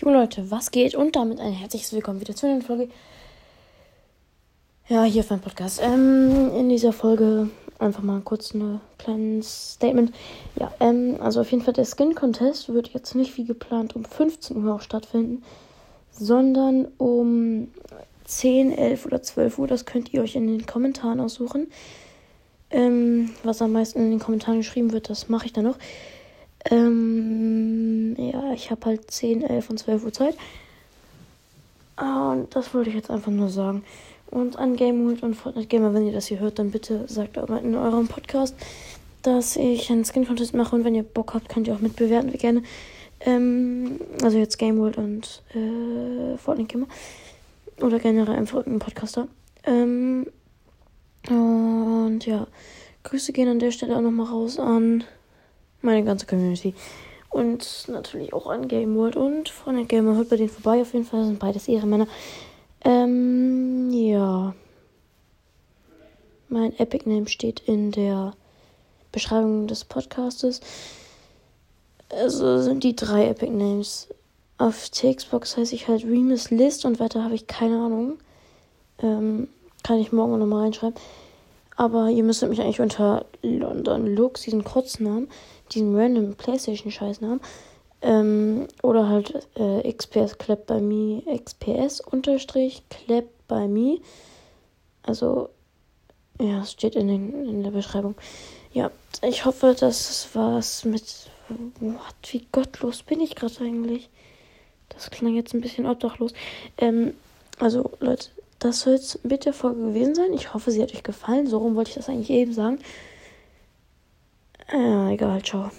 Junge Leute, was geht? Und damit ein herzliches Willkommen wieder zu einer Folge. Ja, hier auf meinem Podcast. Ähm, in dieser Folge einfach mal kurz ein kleines Statement. Ja, ähm, also auf jeden Fall der Skin Contest wird jetzt nicht wie geplant um 15 Uhr auch stattfinden, sondern um 10, 11 oder 12 Uhr. Das könnt ihr euch in den Kommentaren aussuchen. Ähm, was am meisten in den Kommentaren geschrieben wird, das mache ich dann noch. Ähm, ja, ich habe halt 10, 11 und 12 Uhr Zeit. Und das wollte ich jetzt einfach nur sagen. Und an Gameworld und Fortnite Gamer, wenn ihr das hier hört, dann bitte sagt in eurem Podcast, dass ich einen Skin Contest mache. Und wenn ihr Bock habt, könnt ihr auch mitbewerten, wie gerne. Ähm, also jetzt Gameworld und äh, Fortnite Gamer. Oder generell einfach irgendein Podcaster. Ähm, und ja, Grüße gehen an der Stelle auch nochmal raus an meine ganze Community. Und natürlich auch an Game World und Freunde Gamer. Hört bei denen vorbei auf jeden Fall. Sind beides Ehrenmänner. Ähm, ja. Mein Epic Name steht in der Beschreibung des Podcastes. Also sind die drei Epic Names. Auf Xbox heiße ich halt Remus List und weiter habe ich keine Ahnung. Ähm, kann ich morgen nochmal reinschreiben. Aber ihr müsstet mich eigentlich unter London Lux, diesen Kurznamen, diesen random Playstation-Scheißnamen, ähm, oder halt äh, XPS Clap by Me, XPS unterstrich Clap by Me. Also, ja, es steht in, den, in der Beschreibung. Ja, ich hoffe, das war's mit. What, wie gottlos bin ich gerade eigentlich? Das klang jetzt ein bisschen obdachlos. Ähm, also, Leute, das soll es mit der Folge gewesen sein. Ich hoffe, sie hat euch gefallen. So rum wollte ich das eigentlich eben sagen. Äh, egal, ciao.